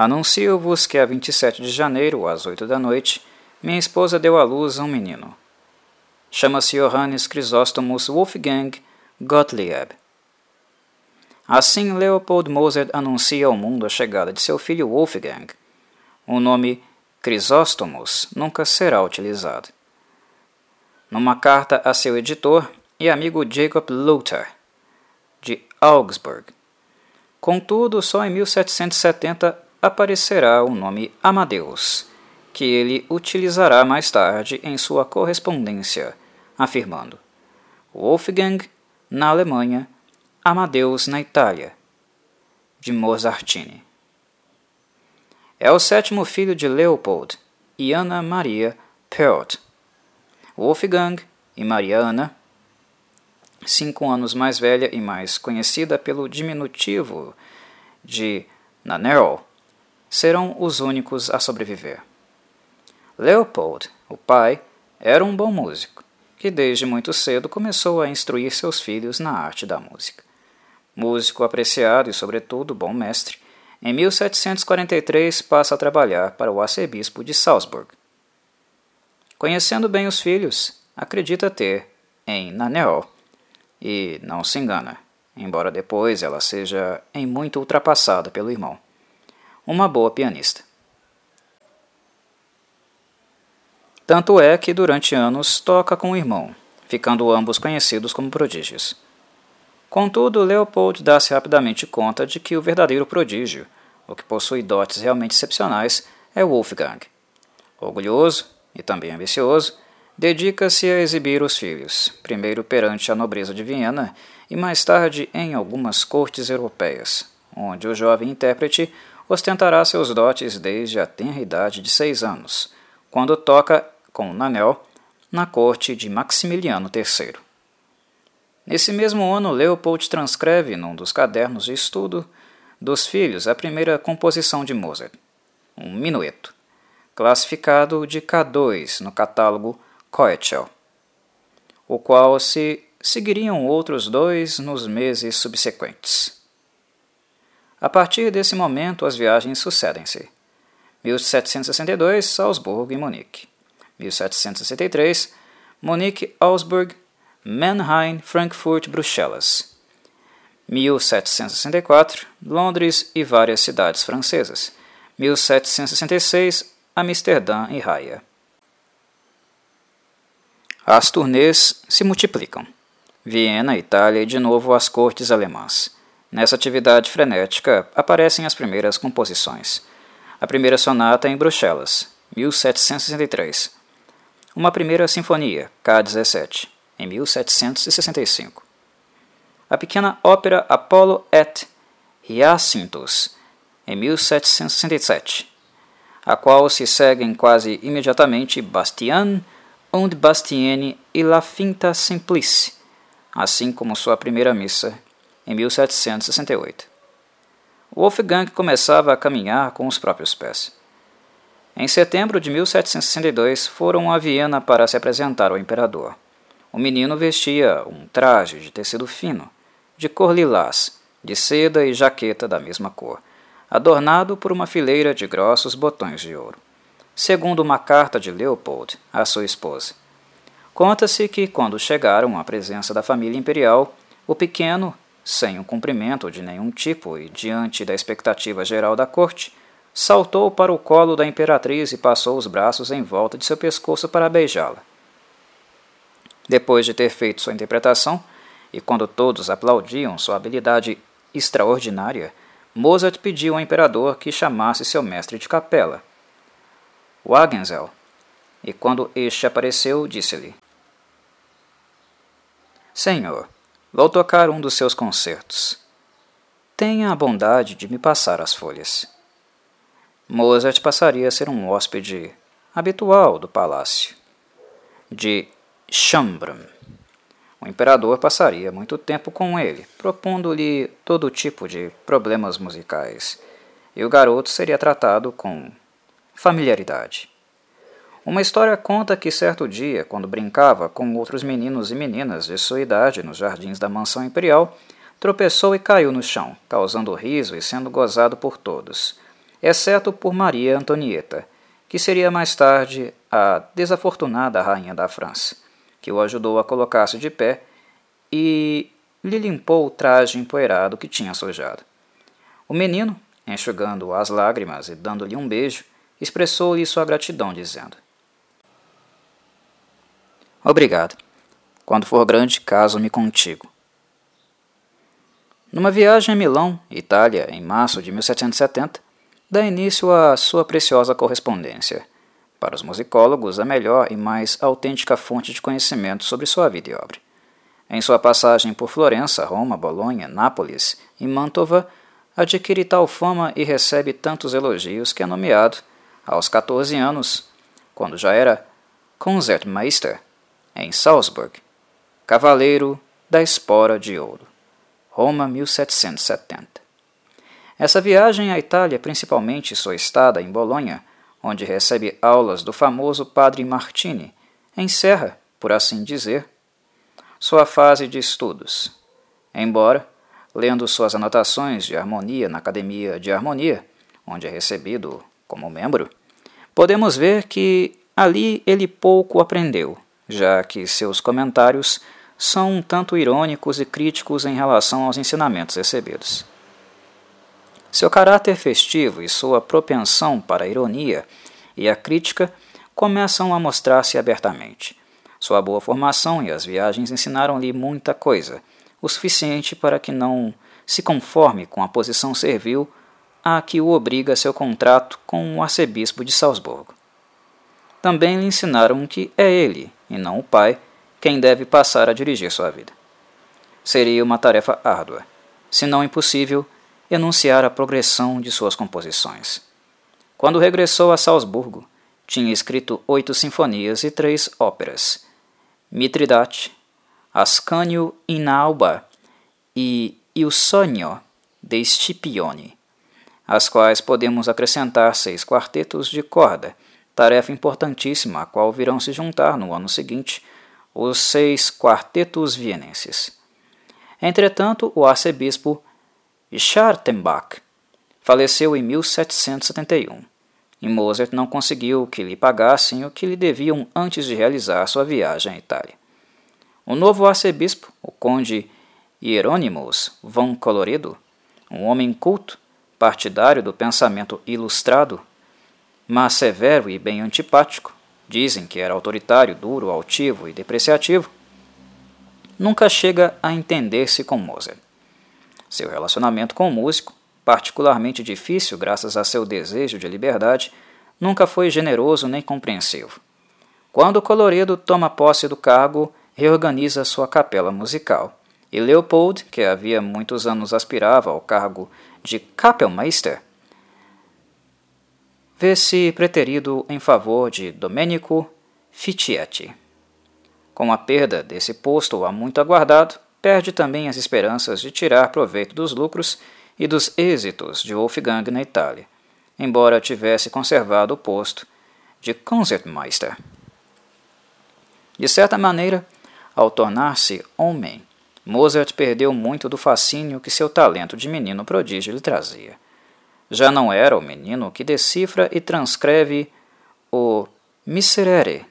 Anuncio-vos que a 27 de janeiro, às oito da noite, minha esposa deu à luz a um menino. Chama-se Johannes Chrysostomos Wolfgang Gottlieb. Assim, Leopold Mozart anuncia ao mundo a chegada de seu filho Wolfgang. O nome Crisóstomos nunca será utilizado. Numa carta a seu editor e amigo Jacob Luther, de Augsburg. Contudo, só em 1770 aparecerá o nome Amadeus, que ele utilizará mais tarde em sua correspondência, afirmando: Wolfgang na Alemanha, Amadeus na Itália, de Mozartini. É o sétimo filho de Leopold e Ana Maria Perot. Wolfgang e Mariana, cinco anos mais velha e mais conhecida pelo diminutivo de Nanerl, serão os únicos a sobreviver. Leopold, o pai, era um bom músico, que desde muito cedo começou a instruir seus filhos na arte da música. Músico apreciado e, sobretudo, bom mestre, em 1743 passa a trabalhar para o arcebispo de Salzburg. Conhecendo bem os filhos, acredita ter em Naneol, e não se engana, embora depois ela seja em muito ultrapassada pelo irmão. Uma boa pianista. Tanto é que durante anos toca com o irmão, ficando ambos conhecidos como prodígios. Contudo, Leopold dá-se rapidamente conta de que o verdadeiro prodígio, o que possui dotes realmente excepcionais, é Wolfgang. Orgulhoso e também ambicioso, dedica-se a exibir os filhos, primeiro perante a nobreza de Viena e mais tarde em algumas cortes europeias, onde o jovem intérprete ostentará seus dotes desde a tenra idade de seis anos, quando toca com Nanel na corte de Maximiliano III. Nesse mesmo ano, Leopold transcreve num dos cadernos de estudo dos filhos a primeira composição de Mozart, um minueto, classificado de K2 no catálogo Koechel, o qual se seguiriam outros dois nos meses subsequentes. A partir desse momento, as viagens sucedem-se. 1762, Salzburgo e Munique. 1763, Munique, Augsburg, Mannheim, Frankfurt, Bruxelas. 1764, Londres e várias cidades francesas. 1766, Amsterdã e Haia. As turnês se multiplicam. Viena, Itália e de novo as cortes alemãs. Nessa atividade frenética aparecem as primeiras composições. A primeira sonata em Bruxelas, 1763 uma primeira sinfonia, K17, em 1765. A pequena ópera Apollo et Hyacinthus, em 1767, a qual se seguem quase imediatamente Bastien und Bastienne e La Finta Simplice, assim como sua primeira missa, em 1768. Wolfgang começava a caminhar com os próprios pés. Em setembro de 1762, foram a Viena para se apresentar ao imperador. O menino vestia um traje de tecido fino, de cor lilás, de seda e jaqueta da mesma cor, adornado por uma fileira de grossos botões de ouro. Segundo uma carta de Leopold à sua esposa. Conta-se que, quando chegaram à presença da família imperial, o pequeno, sem um cumprimento de nenhum tipo e diante da expectativa geral da corte, saltou para o colo da imperatriz e passou os braços em volta de seu pescoço para beijá-la. Depois de ter feito sua interpretação, e quando todos aplaudiam sua habilidade extraordinária, Mozart pediu ao imperador que chamasse seu mestre de capela, Wagenzel, e quando este apareceu, disse-lhe: Senhor, vou tocar um dos seus concertos. Tenha a bondade de me passar as folhas. Mozart passaria a ser um hóspede habitual do palácio de Schönbrunn. O imperador passaria muito tempo com ele, propondo-lhe todo tipo de problemas musicais, e o garoto seria tratado com familiaridade. Uma história conta que certo dia, quando brincava com outros meninos e meninas de sua idade nos jardins da mansão imperial, tropeçou e caiu no chão, causando riso e sendo gozado por todos exceto por Maria Antonieta, que seria mais tarde a desafortunada rainha da França, que o ajudou a colocar-se de pé e lhe limpou o traje empoeirado que tinha sujado. O menino, enxugando as lágrimas e dando-lhe um beijo, expressou-lhe sua gratidão, dizendo: Obrigado. Quando for grande, caso-me contigo. Numa viagem a Milão, Itália, em março de 1770, dá início à sua preciosa correspondência. Para os musicólogos, a melhor e mais autêntica fonte de conhecimento sobre sua vida e obra. Em sua passagem por Florença, Roma, Bolonha, Nápoles e Mantova, adquire tal fama e recebe tantos elogios que é nomeado, aos 14 anos, quando já era Concertmeister, em Salzburg, Cavaleiro da Espora de Ouro, Roma 1770. Essa viagem à Itália, principalmente sua estada em Bolonha, onde recebe aulas do famoso padre Martini, encerra, por assim dizer, sua fase de estudos. Embora, lendo suas anotações de harmonia na Academia de Harmonia, onde é recebido como membro, podemos ver que ali ele pouco aprendeu, já que seus comentários são um tanto irônicos e críticos em relação aos ensinamentos recebidos. Seu caráter festivo e sua propensão para a ironia e a crítica começam a mostrar-se abertamente. Sua boa formação e as viagens ensinaram-lhe muita coisa, o suficiente para que não se conforme com a posição servil a que o obriga seu contrato com o arcebispo de Salzburgo. Também lhe ensinaram que é ele, e não o pai, quem deve passar a dirigir sua vida. Seria uma tarefa árdua, se não impossível, enunciar a progressão de suas composições. Quando regressou a Salzburgo, tinha escrito oito sinfonias e três óperas, Mitridate, Ascanio in Alba e Il Sogno de Scipione, às quais podemos acrescentar seis quartetos de corda, tarefa importantíssima a qual virão se juntar no ano seguinte os seis quartetos vienenses. Entretanto, o arcebispo Schartenbach faleceu em 1771 e Mozart não conseguiu que lhe pagassem o que lhe deviam antes de realizar sua viagem à Itália. O novo arcebispo, o conde Hieronymus von Colloredo, um homem culto, partidário do pensamento ilustrado, mas severo e bem antipático, dizem que era autoritário, duro, altivo e depreciativo, nunca chega a entender-se com Mozart. Seu relacionamento com o músico, particularmente difícil graças a seu desejo de liberdade, nunca foi generoso nem compreensivo. Quando Colorido toma posse do cargo, reorganiza sua capela musical, e Leopold, que havia muitos anos aspirava ao cargo de Kapellmeister, vê-se preterido em favor de Domenico Fittietti. Com a perda desse posto há muito aguardado, perde também as esperanças de tirar proveito dos lucros e dos êxitos de Wolfgang na Itália, embora tivesse conservado o posto de Concertmeister. De certa maneira, ao tornar-se homem, Mozart perdeu muito do fascínio que seu talento de menino prodígio lhe trazia. Já não era o menino que decifra e transcreve o Miserere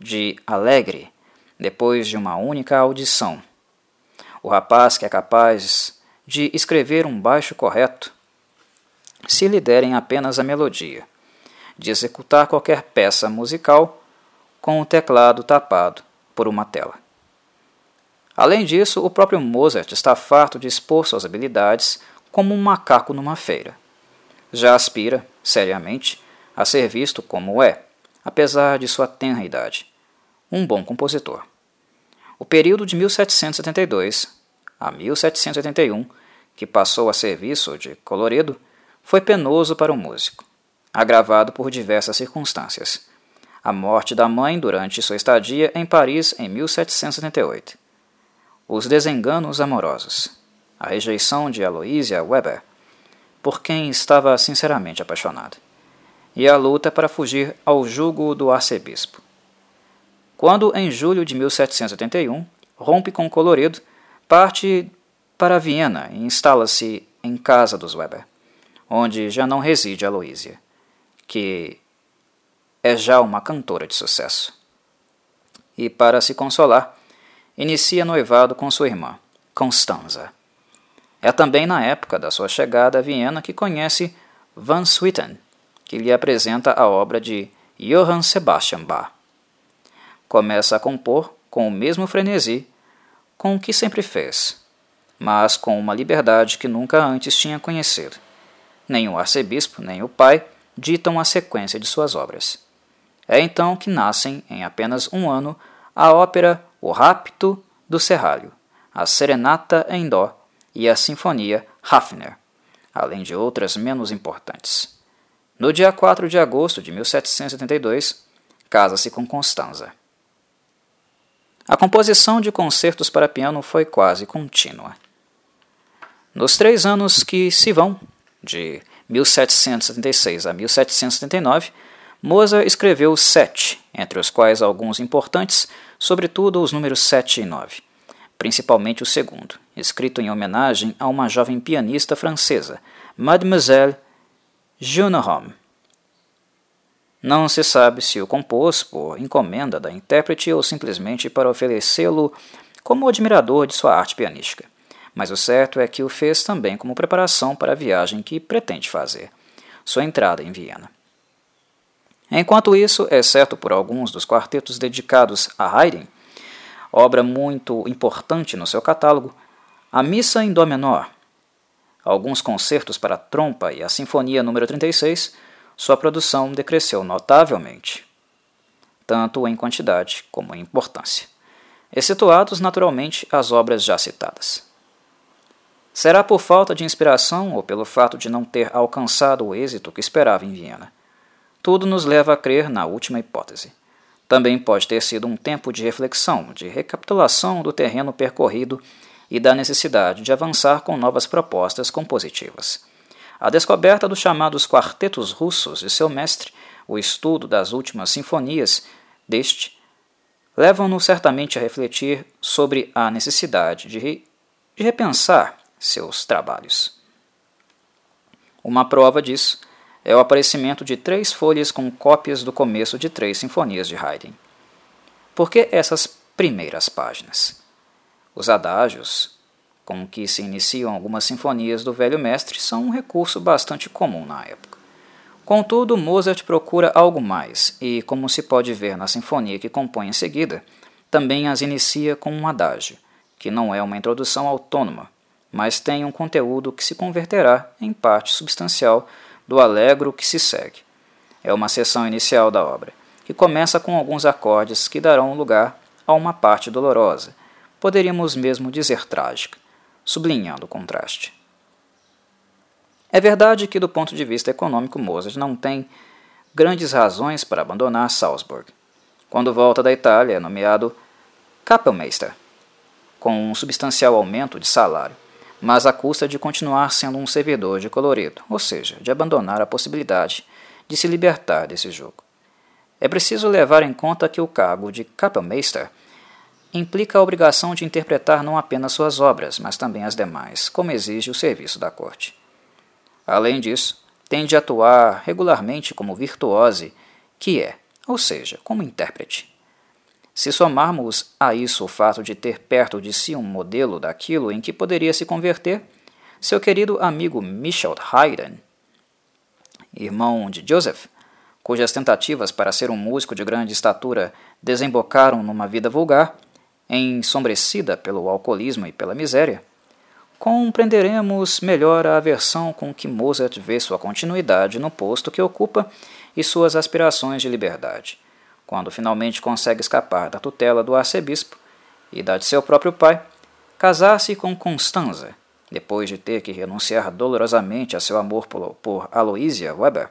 de Alegre depois de uma única audição o rapaz que é capaz de escrever um baixo correto, se lhe derem apenas a melodia, de executar qualquer peça musical com o teclado tapado por uma tela. Além disso, o próprio Mozart está farto de expor suas habilidades como um macaco numa feira. Já aspira, seriamente, a ser visto como é, apesar de sua tenra idade, um bom compositor. O período de 1772 a 1781, que passou a serviço de Coloredo, foi penoso para o músico, agravado por diversas circunstâncias. A morte da mãe durante sua estadia em Paris em 1778. Os desenganos amorosos. A rejeição de Aloysia Weber, por quem estava sinceramente apaixonado. E a luta para fugir ao jugo do arcebispo. Quando, em julho de 1781, rompe com Coloredo, parte para Viena e instala-se em casa dos Weber. onde já não reside Aloísia, que é já uma cantora de sucesso. E, para se consolar, inicia noivado com sua irmã, Constanza. É também na época da sua chegada a Viena que conhece Van Swieten, que lhe apresenta a obra de Johann Sebastian Bach. Começa a compor com o mesmo frenesi com o que sempre fez, mas com uma liberdade que nunca antes tinha conhecido. Nem o arcebispo, nem o pai ditam a sequência de suas obras. É então que nascem, em apenas um ano, a ópera O Rapto do Serralho, a Serenata em Dó e a Sinfonia Hafner, além de outras menos importantes. No dia 4 de agosto de 1772, casa-se com Constanza. A composição de concertos para piano foi quase contínua. Nos três anos que se vão, de 1776 a 1779, Mozart escreveu sete, entre os quais alguns importantes, sobretudo os números 7 e 9, principalmente o segundo, escrito em homenagem a uma jovem pianista francesa, Mademoiselle Junehome. Não se sabe se o compôs por encomenda da intérprete ou simplesmente para oferecê-lo como admirador de sua arte pianística mas o certo é que o fez também como preparação para a viagem que pretende fazer, sua entrada em Viena. Enquanto isso, exceto por alguns dos quartetos dedicados a Haydn, obra muito importante no seu catálogo, a Missa em Dó menor, alguns concertos para trompa e a Sinfonia número 36, sua produção decresceu notavelmente, tanto em quantidade como em importância, excetuados naturalmente as obras já citadas. Será por falta de inspiração ou pelo fato de não ter alcançado o êxito que esperava em Viena? Tudo nos leva a crer na última hipótese. Também pode ter sido um tempo de reflexão, de recapitulação do terreno percorrido e da necessidade de avançar com novas propostas compositivas. A descoberta dos chamados quartetos russos de seu mestre, o estudo das últimas sinfonias deste, levam-no certamente a refletir sobre a necessidade de, re de repensar seus trabalhos. Uma prova disso é o aparecimento de três folhas com cópias do começo de três sinfonias de Haydn. Por que essas primeiras páginas? Os adágios, com que se iniciam algumas sinfonias do velho mestre, são um recurso bastante comum na época. Contudo, Mozart procura algo mais, e, como se pode ver na sinfonia que compõe em seguida, também as inicia com um adágio, que não é uma introdução autônoma, mas tem um conteúdo que se converterá em parte substancial do alegro que se segue. É uma seção inicial da obra, que começa com alguns acordes que darão lugar a uma parte dolorosa, poderíamos mesmo dizer trágica, sublinhando o contraste. É verdade que, do ponto de vista econômico, Mozart não tem grandes razões para abandonar Salzburg. Quando volta da Itália, é nomeado Kapellmeister, com um substancial aumento de salário mas à custa de continuar sendo um servidor de colorido, ou seja, de abandonar a possibilidade de se libertar desse jogo. É preciso levar em conta que o cargo de Kapellmeister implica a obrigação de interpretar não apenas suas obras, mas também as demais, como exige o serviço da corte. Além disso, tem de atuar regularmente como virtuose, que é, ou seja, como intérprete. Se somarmos a isso o fato de ter perto de si um modelo daquilo em que poderia se converter, seu querido amigo Michel Haydn, irmão de Joseph, cujas tentativas para ser um músico de grande estatura desembocaram numa vida vulgar, ensombrecida pelo alcoolismo e pela miséria, compreenderemos melhor a aversão com que Mozart vê sua continuidade no posto que ocupa e suas aspirações de liberdade. Quando finalmente consegue escapar da tutela do arcebispo e da de seu próprio pai, casar-se com Constanza, depois de ter que renunciar dolorosamente a seu amor por, Aloysia Weber,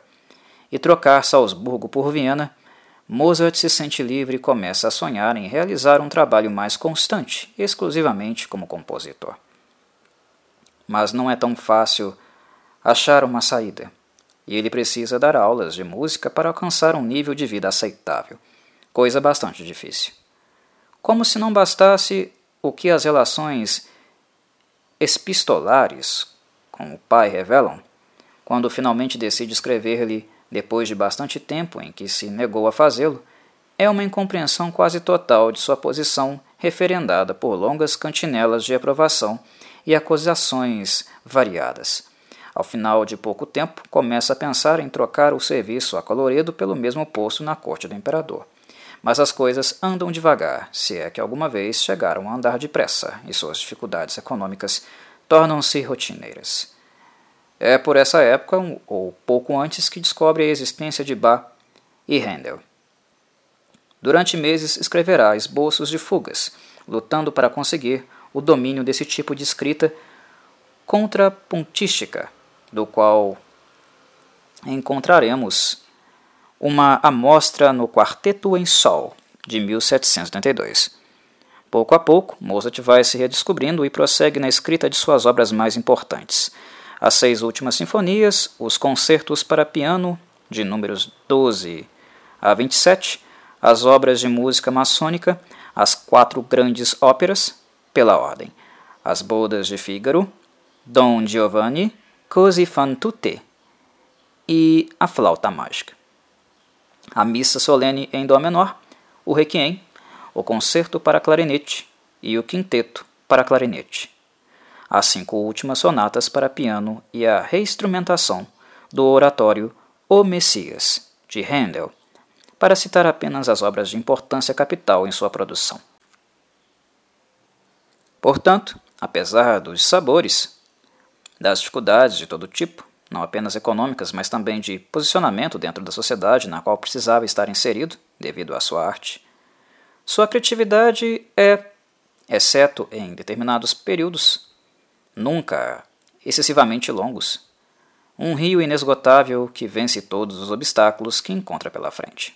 e trocar Salzburgo por Viena, Mozart se sente livre e começa a sonhar em realizar um trabalho mais constante, exclusivamente como compositor. Mas não é tão fácil achar uma saída e ele precisa dar aulas de música para alcançar um nível de vida aceitável, coisa bastante difícil. Como se não bastasse o que as relações epistolares com o pai revelam, quando finalmente decide escrever-lhe, depois de bastante tempo em que se negou a fazê-lo, é uma incompreensão quase total de sua posição referendada por longas cantinelas de aprovação e acusações variadas. Ao final de pouco tempo, começa a pensar em trocar o serviço a Coloredo pelo mesmo posto na corte do imperador. Mas as coisas andam devagar, se é que alguma vez chegaram a andar depressa, e suas dificuldades econômicas tornam-se rotineiras. É por essa época, ou pouco antes, que descobre a existência de Bach e Handel. Durante meses escreverá esboços de fugas, lutando para conseguir o domínio desse tipo de escrita contrapuntística, do qual encontraremos uma amostra no Quarteto em Sol, de 1782. Pouco a pouco, Mozart vai se redescobrindo e prossegue na escrita de suas obras mais importantes. As seis últimas sinfonias, os concertos para piano, de números 12 a 27, as obras de música maçônica, as quatro grandes óperas, pela ordem: As Bodas de Fígaro, Dom Giovanni, Così fan tutte e A Flauta Mágica. A Missa Solene em Dó menor, o Requiem, o Concerto para Clarinete e o Quinteto para Clarinete. As cinco últimas sonatas para piano e a reinstrumentação do oratório O Messias, de Handel para citar apenas as obras de importância capital em sua produção. Portanto, apesar dos sabores, das dificuldades de todo tipo, não apenas econômicas, mas também de posicionamento dentro da sociedade na qual precisava estar inserido devido à sua arte, sua criatividade é, exceto em determinados períodos, nunca excessivamente longos, um rio inesgotável que vence todos os obstáculos que encontra pela frente.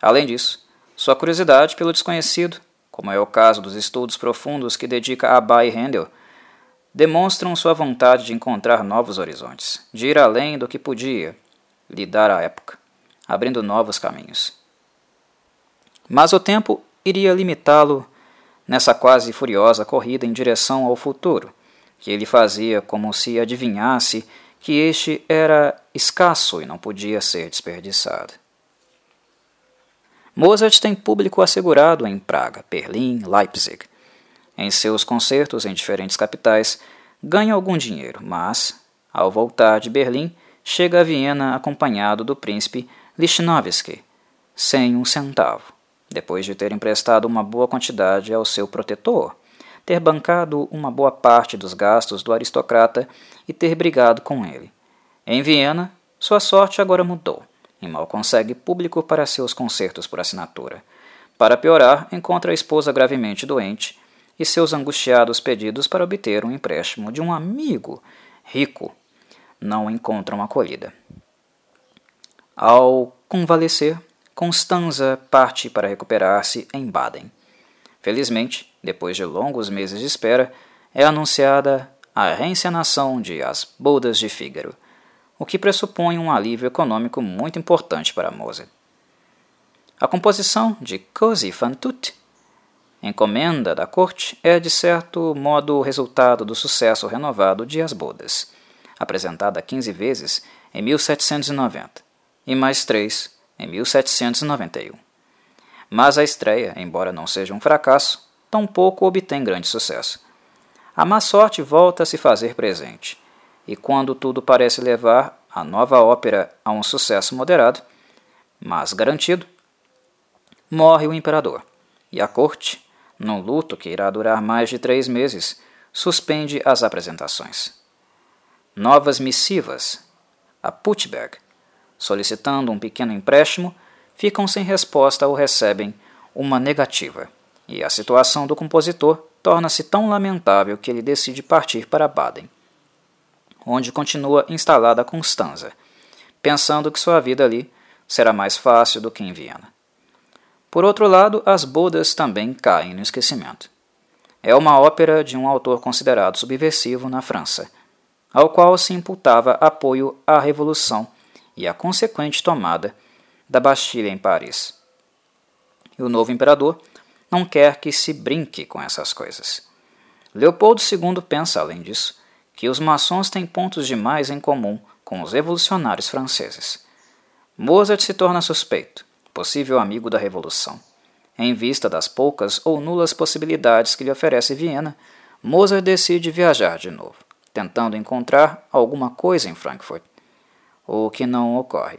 Além disso, sua curiosidade pelo desconhecido, como é o caso dos estudos profundos que dedica a Bai Handel, demonstram sua vontade de encontrar novos horizontes, de ir além do que podia lhe dar a época, abrindo novos caminhos. Mas o tempo iria limitá-lo nessa quase furiosa corrida em direção ao futuro, que ele fazia como se adivinhasse que este era escasso e não podia ser desperdiçado. Mozart tem público assegurado em Praga, Berlim, Leipzig. Em seus concertos em diferentes capitais, ganha algum dinheiro, mas, ao voltar de Berlim, chega a Viena acompanhado do príncipe Lichnowsky, sem um centavo, depois de ter emprestado uma boa quantidade ao seu protetor, ter bancado uma boa parte dos gastos do aristocrata e ter brigado com ele. Em Viena, sua sorte agora mudou e mal consegue público para seus concertos por assinatura. Para piorar, encontra a esposa gravemente doente e seus angustiados pedidos para obter um empréstimo de um amigo rico não encontram acolhida. Ao convalescer, Constanza parte para recuperar-se em Baden. Felizmente, depois de longos meses de espera, é anunciada a reencenação de As Bodas de Fígaro, o que pressupõe um alívio econômico muito importante para Mozart. A composição de Così fan tutte, encomenda da corte, é de certo modo o resultado do sucesso renovado de As Bodas, apresentada 15 vezes em 1790 e mais três em 1791. Mas a estreia, embora não seja um fracasso, tampouco obtém grande sucesso. A má sorte volta a se fazer presente e quando tudo parece levar a nova ópera a um sucesso moderado, mas garantido, morre o imperador, e a corte, num luto que irá durar mais de três meses, suspende as apresentações. Novas missivas a Puttberg, solicitando um pequeno empréstimo, ficam sem resposta ou recebem uma negativa, e a situação do compositor torna-se tão lamentável que ele decide partir para Baden onde continua instalada Constanza, pensando que sua vida ali será mais fácil do que em Viena. Por outro lado, as bodas também caem no esquecimento. É uma ópera de um autor considerado subversivo na França, ao qual se imputava apoio à Revolução e à consequente tomada da Bastilha em Paris. E o novo imperador não quer que se brinque com essas coisas. Leopoldo II pensa, além disso, que os maçons têm pontos demais em comum com os revolucionários franceses. Mozart se torna suspeito, possível amigo da Revolução. Em vista das poucas ou nulas possibilidades que lhe oferece Viena, Mozart decide viajar de novo, tentando encontrar alguma coisa em Frankfurt, o que não ocorre.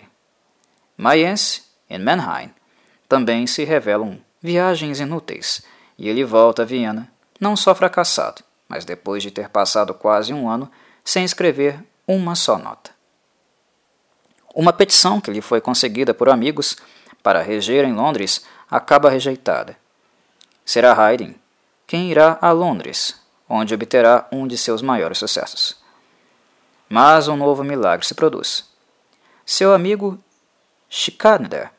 Mayence e Mannheim também se revelam viagens inúteis, e ele volta a Viena, não só fracassado, mas depois de ter passado quase um ano sem escrever uma só nota. Uma petição que lhe foi conseguida por amigos para reger em Londres acaba rejeitada. Será Haydn quem irá a Londres, onde obterá um de seus maiores sucessos. Mas um novo milagre se produz. Seu amigo Schikaneder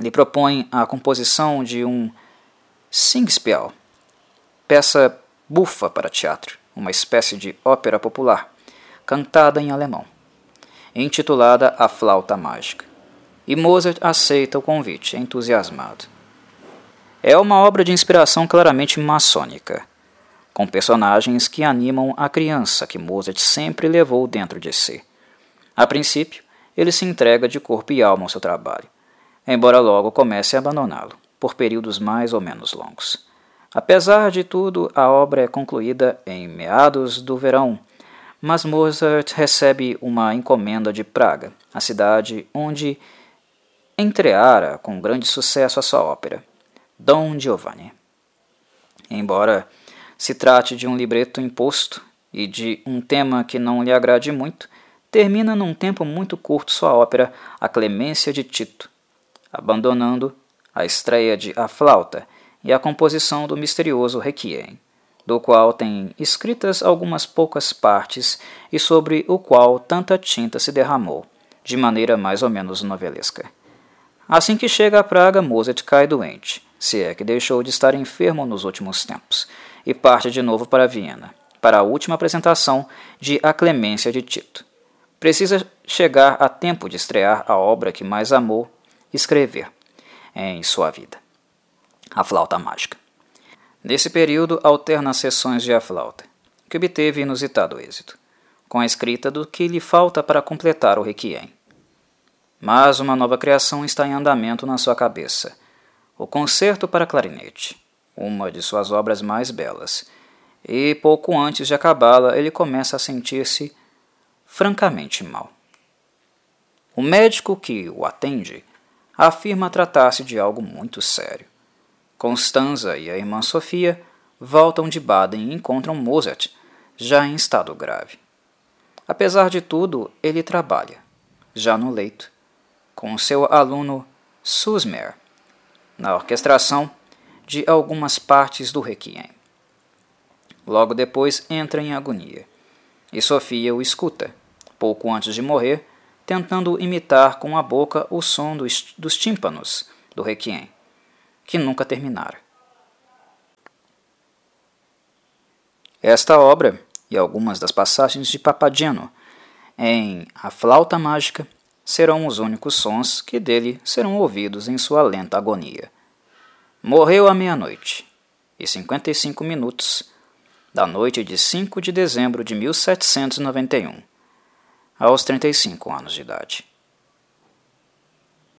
lhe propõe a composição de um Singspiel, peça bufa para teatro, uma espécie de ópera popular, cantada em alemão, intitulada A Flauta Mágica. E Mozart aceita o convite, entusiasmado. É uma obra de inspiração claramente maçônica, com personagens que animam a criança que Mozart sempre levou dentro de si. A princípio, ele se entrega de corpo e alma ao seu trabalho, embora logo comece a abandoná-lo, por períodos mais ou menos longos. Apesar de tudo, a obra é concluída em meados do verão, mas Mozart recebe uma encomenda de Praga, a cidade onde entreara com grande sucesso a sua ópera, Dom Giovanni. Embora se trate de um libreto imposto e de um tema que não lhe agrade muito, termina num tempo muito curto sua ópera A Clemência de Tito, abandonando a estreia de A Flauta e a composição do misterioso Requiem, do qual tem escritas algumas poucas partes e sobre o qual tanta tinta se derramou, de maneira mais ou menos novelesca. Assim que chega a Praga, Mozart cai doente, se é que deixou de estar enfermo nos últimos tempos, e parte de novo para Viena, para a última apresentação de A Clemência de Tito. Precisa chegar a tempo de estrear a obra que mais amou escrever em sua vida, a flauta mágica. Nesse período, alterna sessões de a flauta, que obteve inusitado êxito, com a escrita do que lhe falta para completar o requiem. Mas uma nova criação está em andamento na sua cabeça, o Concerto para Clarinete, uma de suas obras mais belas, e pouco antes de acabá-la ele começa a sentir-se francamente mal. O médico que o atende afirma tratar-se de algo muito sério. Constanza e a irmã Sofia voltam de Baden e encontram Mozart, já em estado grave. Apesar de tudo, ele trabalha, já no leito, com seu aluno Susmer, na orquestração de algumas partes do Requiem. Logo depois entra em agonia, e Sofia o escuta, pouco antes de morrer, tentando imitar com a boca o som dos, dos tímpanos do Requiem, que nunca terminara. Esta obra e algumas das passagens de Papadiano em A Flauta Mágica serão os únicos sons que dele serão ouvidos em sua lenta agonia. Morreu à meia-noite e 55 minutos da noite de 5 de dezembro de 1791 aos 35 anos de idade.